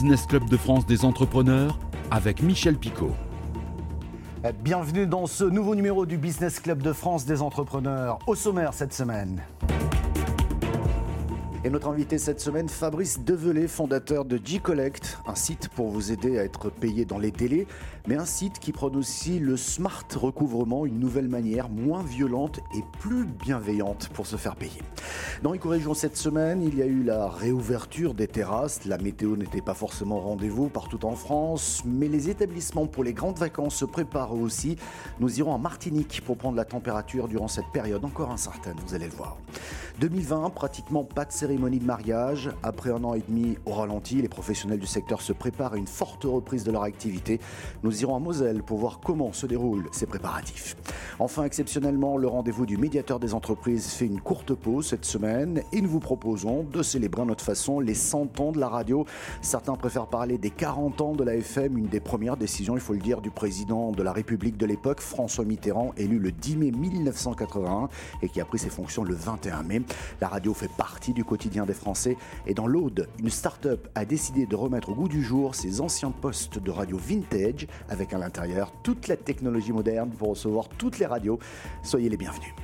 Business Club de France des entrepreneurs avec Michel Picot. Bienvenue dans ce nouveau numéro du Business Club de France des entrepreneurs. Au sommaire cette semaine. Et notre invité cette semaine, Fabrice Develay, fondateur de G-Collect, un site pour vous aider à être payé dans les délais, mais un site qui prône aussi le smart recouvrement, une nouvelle manière moins violente et plus bienveillante pour se faire payer. Dans Éco-Région cette semaine, il y a eu la réouverture des terrasses. La météo n'était pas forcément au rendez-vous partout en France, mais les établissements pour les grandes vacances se préparent aussi. Nous irons en Martinique pour prendre la température durant cette période encore incertaine, vous allez le voir. 2020, pratiquement pas de cérémonie de mariage. Après un an et demi au ralenti, les professionnels du secteur se préparent à une forte reprise de leur activité. Nous irons à Moselle pour voir comment se déroulent ces préparatifs. Enfin, exceptionnellement, le rendez-vous du médiateur des entreprises fait une courte pause cette semaine et nous vous proposons de célébrer à notre façon les 100 ans de la radio. Certains préfèrent parler des 40 ans de la FM, une des premières décisions, il faut le dire, du président de la République de l'époque, François Mitterrand, élu le 10 mai 1981 et qui a pris ses fonctions le 21 mai. La radio fait partie du quotidien des Français et dans l'Aude, une start-up a décidé de remettre au goût du jour ses anciens postes de radio vintage avec à l'intérieur toute la technologie moderne pour recevoir toutes les radios. Soyez les bienvenus.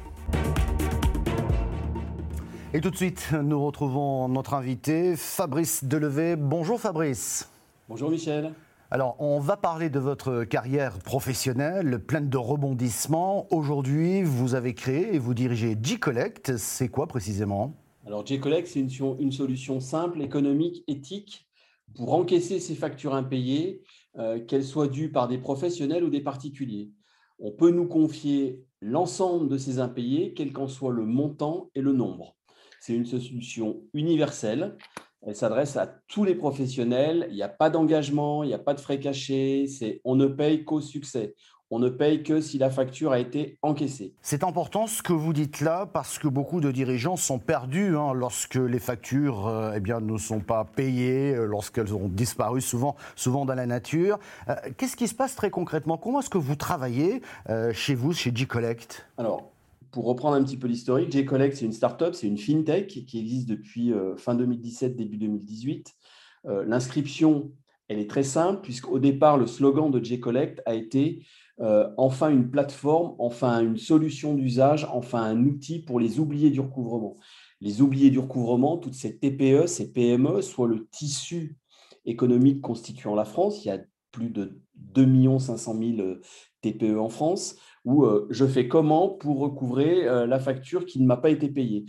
Et tout de suite, nous retrouvons notre invité, Fabrice Delevé. Bonjour Fabrice. Bonjour Michel. Alors, on va parler de votre carrière professionnelle pleine de rebondissements. Aujourd'hui, vous avez créé et vous dirigez G-Collect. C'est quoi précisément? Alors, G-Collect, c'est une, une, solution simple, économique, éthique pour encaisser ces factures impayées, euh, qu'elles soient dues par des professionnels ou des particuliers. On peut nous confier l'ensemble de ces impayés, quel qu'en soit le montant et le nombre. C'est une solution universelle elle s'adresse à tous les professionnels. Il n'y a pas d'engagement, il n'y a pas de frais cachés. C'est on ne paye qu'au succès. On ne paye que si la facture a été encaissée. C'est important ce que vous dites là parce que beaucoup de dirigeants sont perdus hein, lorsque les factures euh, eh bien, ne sont pas payées, euh, lorsqu'elles ont disparu souvent, souvent dans la nature. Euh, Qu'est-ce qui se passe très concrètement? Comment est-ce que vous travaillez euh, chez vous, chez G-Collect? Alors, pour reprendre un petit peu l'historique, J-Collect, c'est une start-up, c'est une fintech qui existe depuis fin 2017, début 2018. Euh, L'inscription, elle est très simple, puisqu'au départ, le slogan de J-Collect a été euh, enfin une plateforme, enfin une solution d'usage, enfin un outil pour les oubliés du recouvrement. Les oubliés du recouvrement, toutes ces TPE, ces PME, soit le tissu économique constituant la France, il y a plus de 2 500 000 TPE en France, où euh, je fais comment pour recouvrer euh, la facture qui ne m'a pas été payée.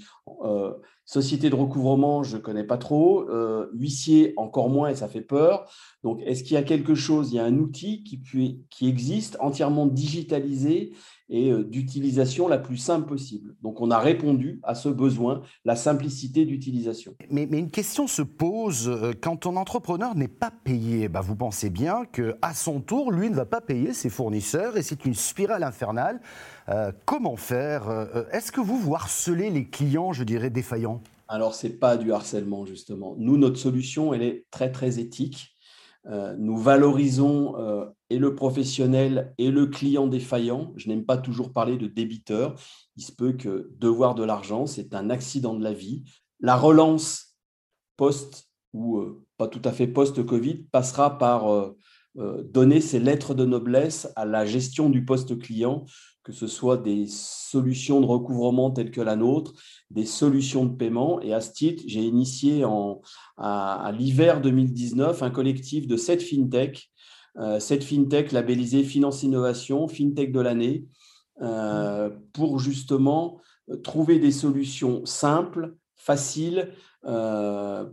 Euh, société de recouvrement, je ne connais pas trop. huissier, encore moins, et ça fait peur. Donc, est-ce qu'il y a quelque chose, il y a un outil qui, qui existe entièrement digitalisé et d'utilisation la plus simple possible? Donc, on a répondu à ce besoin, la simplicité d'utilisation. Mais, une question se pose quand ton entrepreneur n'est pas payé. Bah, vous pensez bien qu'à son tour, lui ne va pas payer ses fournisseurs et c'est une spirale infernale. Euh, comment faire Est-ce que vous vous harcelez les clients, je dirais, défaillants? Alors, ce n'est pas du harcèlement, justement. Nous, notre solution, elle est très, très éthique. Euh, nous valorisons euh, et le professionnel et le client défaillant. Je n'aime pas toujours parler de débiteur. Il se peut que devoir de l'argent, c'est un accident de la vie. La relance post ou euh, pas tout à fait post-Covid passera par euh, euh, donner ces lettres de noblesse à la gestion du poste client, que ce soit des solutions de recouvrement telles que la nôtre, des solutions de paiement. Et à ce titre, j'ai initié en, à, l'hiver 2019 un collectif de sept fintech, euh, sept fintech labellisés Finance Innovation, fintech de l'année, euh, pour justement trouver des solutions simples, faciles, euh,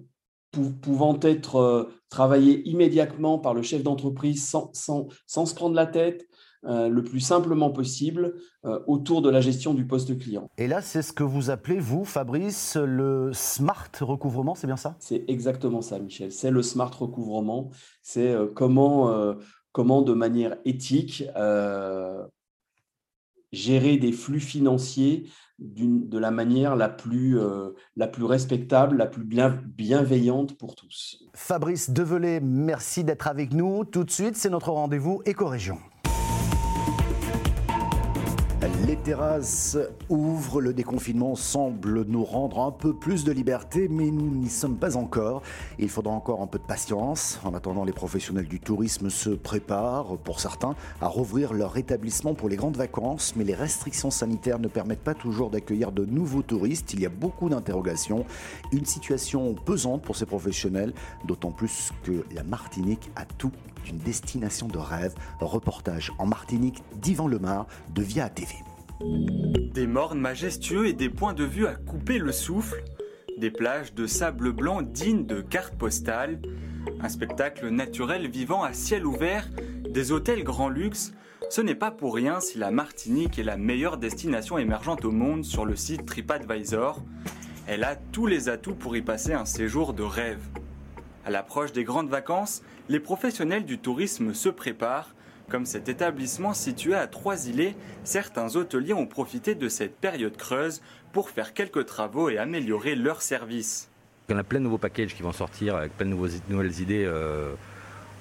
pouvant être euh, travaillées immédiatement par le chef d'entreprise sans, sans, sans, se prendre la tête, euh, le plus simplement possible euh, autour de la gestion du poste client. Et là, c'est ce que vous appelez, vous, Fabrice, le smart recouvrement, c'est bien ça? C'est exactement ça, Michel. C'est le smart recouvrement. C'est euh, comment, comment, de manière éthique, gérer des flux financiers de la manière la plus, euh, respectable, la plus bien, bienveillante pour tous. Fabrice Develay, merci d'être avec nous. Tout de suite, c'est notre rendez-vous Éco-Région. Les terrasses ouvrent, le déconfinement semble nous rendre un peu plus de liberté, mais nous n'y sommes pas encore. Il faudra encore un peu de patience. En attendant, les professionnels du tourisme se préparent, pour certains, à rouvrir leur établissement pour les grandes vacances, mais les restrictions sanitaires ne permettent pas toujours d'accueillir de nouveaux touristes. Il y a beaucoup d'interrogations. Une situation pesante pour ces professionnels, d'autant plus que la Martinique a tout d'une destination de rêve. Reportage en Martinique d'Yvan Lemar de Via TV. Des mornes majestueux et des points de vue à couper le souffle, des plages de sable blanc dignes de cartes postales, un spectacle naturel vivant à ciel ouvert, des hôtels grand luxe, ce n'est pas pour rien si la Martinique est la meilleure destination émergente au monde sur le site TripAdvisor. Elle a tous les atouts pour y passer un séjour de rêve. À l'approche des grandes vacances, les professionnels du tourisme se préparent. Comme cet établissement situé à Trois-Îlets, certains hôteliers ont profité de cette période creuse pour faire quelques travaux et améliorer leur service. On a plein de nouveaux packages qui vont sortir avec plein de nouvelles idées euh,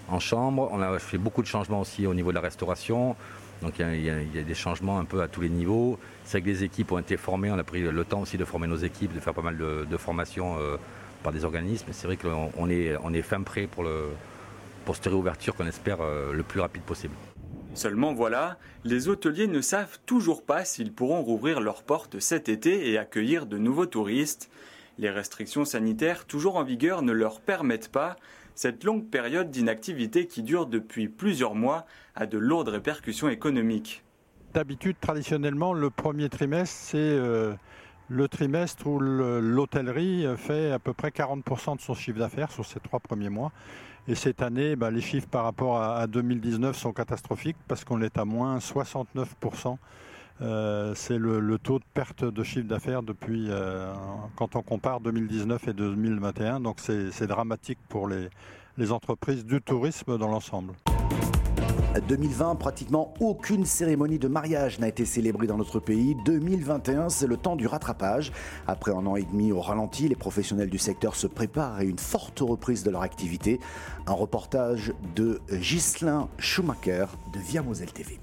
en chambre. On a fait beaucoup de changements aussi au niveau de la restauration. Donc il y, a, des changements un peu à tous les niveaux. C'est que les équipes ont été formées. On a pris le temps aussi de former nos équipes, de faire pas mal de, formations euh, par des organismes. C'est vrai qu'on est, on est fin prêt pour, le, pour cette réouverture qu'on espère euh, le plus rapide possible. Seulement voilà, les hôteliers ne savent toujours pas s'ils pourront rouvrir leurs portes cet été et accueillir de nouveaux touristes. Les restrictions sanitaires toujours en vigueur ne leur permettent pas. Cette longue période d'inactivité qui dure depuis plusieurs mois a de lourdes répercussions économiques. D'habitude, traditionnellement, le premier trimestre, c'est euh, le trimestre où l'hôtellerie fait à peu près 40% de son chiffre d'affaires sur ces trois premiers mois. Et cette année, bah, les chiffres par rapport à, 2019 sont catastrophiques parce qu'on est à moins 69%. Euh, c'est le, taux de perte de chiffre d'affaires depuis euh, quand on compare 2019 et 2021. Donc c'est dramatique pour les entreprises du tourisme dans l'ensemble. 2020, pratiquement aucune cérémonie de mariage n'a été célébrée dans notre pays. 2021, c'est le temps du rattrapage. Après un an et demi au ralenti, les professionnels du secteur se préparent à une forte reprise de leur activité. Un reportage de Ghislain Schumacher de Via Moselle TV.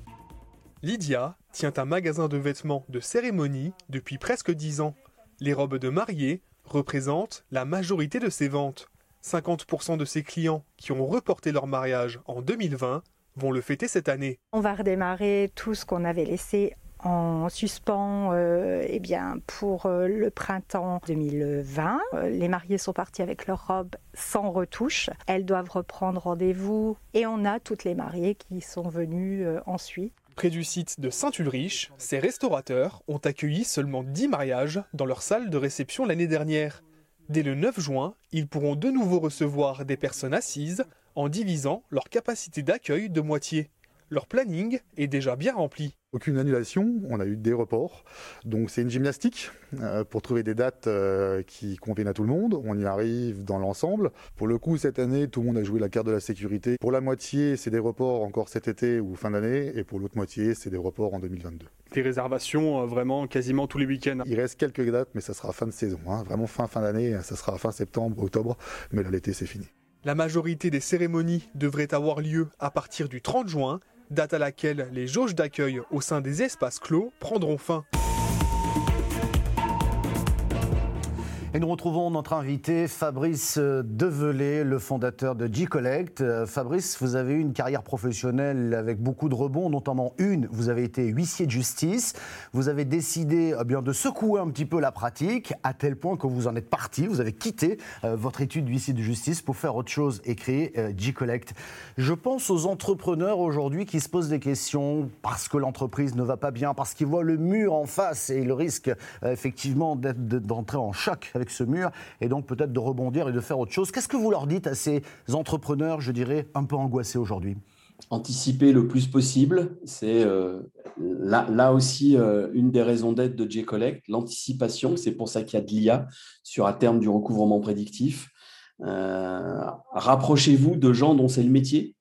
Lydia tient un magasin de vêtements de cérémonie depuis presque 10 ans. Les robes de mariée représentent la majorité de ses ventes. 50% de ses clients qui ont reporté leur mariage en 2020 vont le fêter cette année. On va redémarrer tout ce qu'on avait laissé en suspens euh, eh bien, pour euh, le printemps 2020. Euh, les mariés sont partis avec leurs robes sans retouche. Elles doivent reprendre rendez-vous et on a toutes les mariées qui sont venues ensuite. Près du site de Saint-Ulrich, ces restaurateurs ont accueilli seulement 10 mariages dans leur salle de réception l'année dernière. Dès le 9 juin, ils pourront de nouveau recevoir des personnes assises en divisant leur capacité d'accueil de moitié. Leur planning est déjà bien rempli. Aucune annulation, on a eu des reports. Donc c'est une gymnastique euh, pour trouver des dates euh, qui conviennent à tout le monde. On y arrive dans l'ensemble. Pour le coup, cette année, tout le monde a joué la carte de la sécurité. Pour la moitié, c'est des reports encore cet été ou fin d'année. Et pour l'autre moitié, c'est des reports en 2022. Des réservations euh, vraiment quasiment tous les week-ends. Il reste quelques dates, mais ça sera fin de saison. Hein. Vraiment fin fin d'année, ça sera fin septembre, octobre. Mais là, l'été, c'est fini. La majorité des cérémonies devraient avoir lieu à partir du 30 juin, date à laquelle les jauges d'accueil au sein des espaces clos prendront fin. Et nous retrouvons notre invité Fabrice Develay, le fondateur de G-Collect. Euh, Fabrice, vous avez eu une carrière professionnelle avec beaucoup de rebonds, notamment une, vous avez été huissier de justice. Vous avez décidé eh bien, de secouer un petit peu la pratique, à tel point que vous en êtes parti, vous avez quitté euh, votre étude d'huissier de justice pour faire autre chose et créer euh, G-Collect. Je pense aux entrepreneurs aujourd'hui qui se posent des questions parce que l'entreprise ne va pas bien, parce qu'ils voient le mur en face et le risque effectivement d'entrer en choc avec ce mur et donc peut-être de rebondir et de faire autre chose. Qu'est-ce que vous leur dites à ces entrepreneurs, je dirais, un peu angoissés aujourd'hui? Anticiper le plus possible, c'est euh, là, aussi euh, une des raisons d'être de J-Collect, l'anticipation. C'est pour ça qu'il y a de l'IA sur à terme du recouvrement prédictif. Euh, rapprochez-vous de gens dont c'est le métier,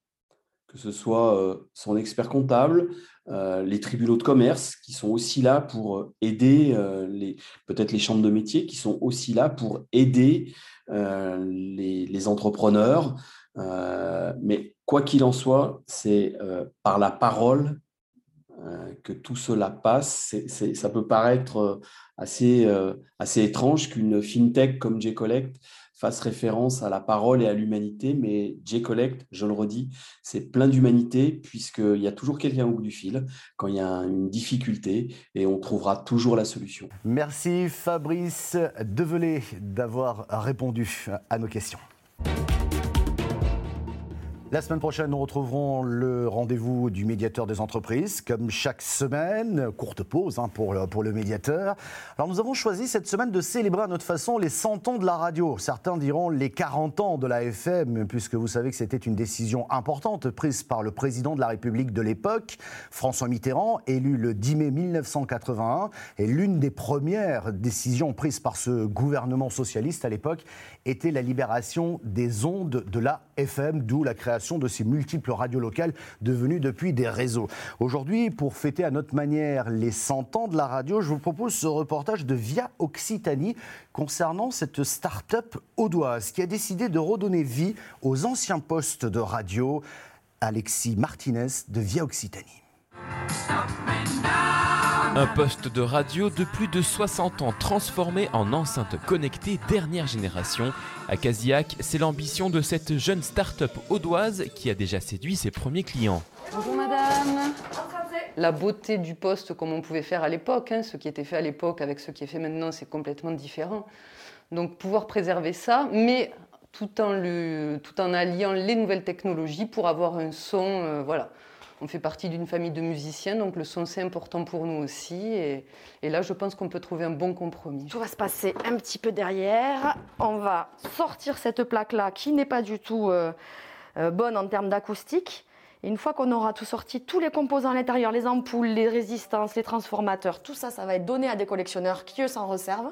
que ce soit son expert comptable, les tribunaux de commerce qui sont aussi là pour euh, aider euh, les peut-être les chambres de métier qui sont aussi là pour aider les, entrepreneurs. mais quoi qu'il en soit, c'est par la parole que tout cela passe. ça peut paraître assez, assez étrange qu'une fintech comme J-Collect fasse référence à la parole et à l'humanité, mais J-Collect, je le redis, c'est plein d'humanité, puisqu'il y a toujours quelqu'un au bout du fil quand il y a une difficulté, et on trouvera toujours la solution. Merci Fabrice Develay d'avoir répondu à nos questions. La semaine prochaine, nous retrouverons le rendez-vous du médiateur des entreprises, comme chaque semaine. Courte pause hein, pour, le, pour le médiateur. Alors, nous avons choisi cette semaine de célébrer à notre façon les 100 ans de la radio. Certains diront les 40 ans de la FM, puisque vous savez que c'était une décision importante prise par le président de la République de l'époque, François Mitterrand, élu le 10 mai 1981. Et l'une des premières décisions prises par ce gouvernement socialiste à l'époque était la libération des ondes de la FM, d'où la création de ces multiples radios locales devenues depuis des réseaux. Aujourd'hui, pour fêter à notre manière les 100 ans de la radio, je vous propose ce reportage de Via Occitanie concernant cette start-up audoise qui a décidé de redonner vie aux anciens postes de radio. Alexis Martinez de Via Occitanie. Un poste de radio de plus de 60 ans transformé en enceinte connectée dernière génération. À Casillac, c'est l'ambition de cette jeune start-up audoise qui a déjà séduit ses premiers clients. Bonjour madame. La beauté du poste comme on pouvait faire à l'époque, hein, ce qui était fait à l'époque avec ce qui est fait maintenant, c'est complètement différent. Donc pouvoir préserver ça, mais tout en, le, tout en alliant les nouvelles technologies pour avoir un son, euh, voilà on fait partie d'une famille de musiciens, donc le son c'est important pour nous aussi. Et, là, je pense qu'on peut trouver un bon compromis. Tout va se passer un petit peu derrière. On va sortir cette plaque-là qui n'est pas du tout euh, euh, bonne en termes d'acoustique. une fois qu'on aura tout sorti, tous les composants à l'intérieur, les ampoules, les résistances, les transformateurs, tout ça, ça va être donné à des collectionneurs qui eux s'en reservent.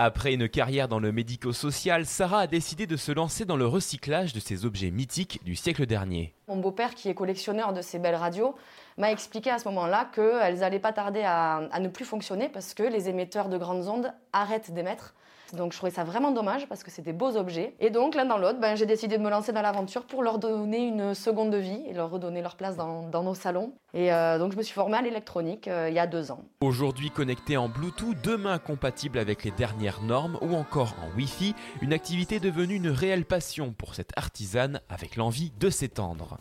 Après une carrière dans le médico-social, Sarah a décidé de se lancer dans le recyclage de ces objets mythiques du siècle dernier. Mon beau-père, qui est collectionneur de ces belles radios, m'a expliqué à ce moment-là qu'elles n'allaient pas tarder à, à ne plus fonctionner parce que les émetteurs de grandes ondes arrêtent d'émettre. Donc je trouvais ça vraiment dommage parce que c'était des beaux objets. Et donc l'un dans l'autre, ben, j'ai décidé de me lancer dans l'aventure pour leur donner une seconde vie et leur redonner leur place dans, nos salons. Et euh, donc je me suis formée à l'électronique euh, il y a deux ans. Aujourd'hui connecté en Bluetooth, demain compatible avec les dernières normes ou encore en Wi-Fi, une activité devenue une réelle passion pour cette artisane avec l'envie de s'étendre.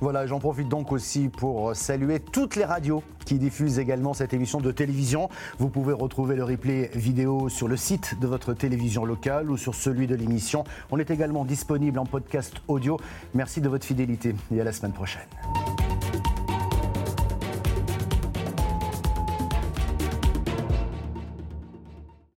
Voilà, j'en profite donc aussi pour saluer toutes les radios qui diffusent également cette émission de télévision. Vous pouvez retrouver le replay vidéo sur le site de votre télévision locale ou sur celui de l'émission. On est également disponible en podcast audio. Merci de votre fidélité et à la semaine prochaine.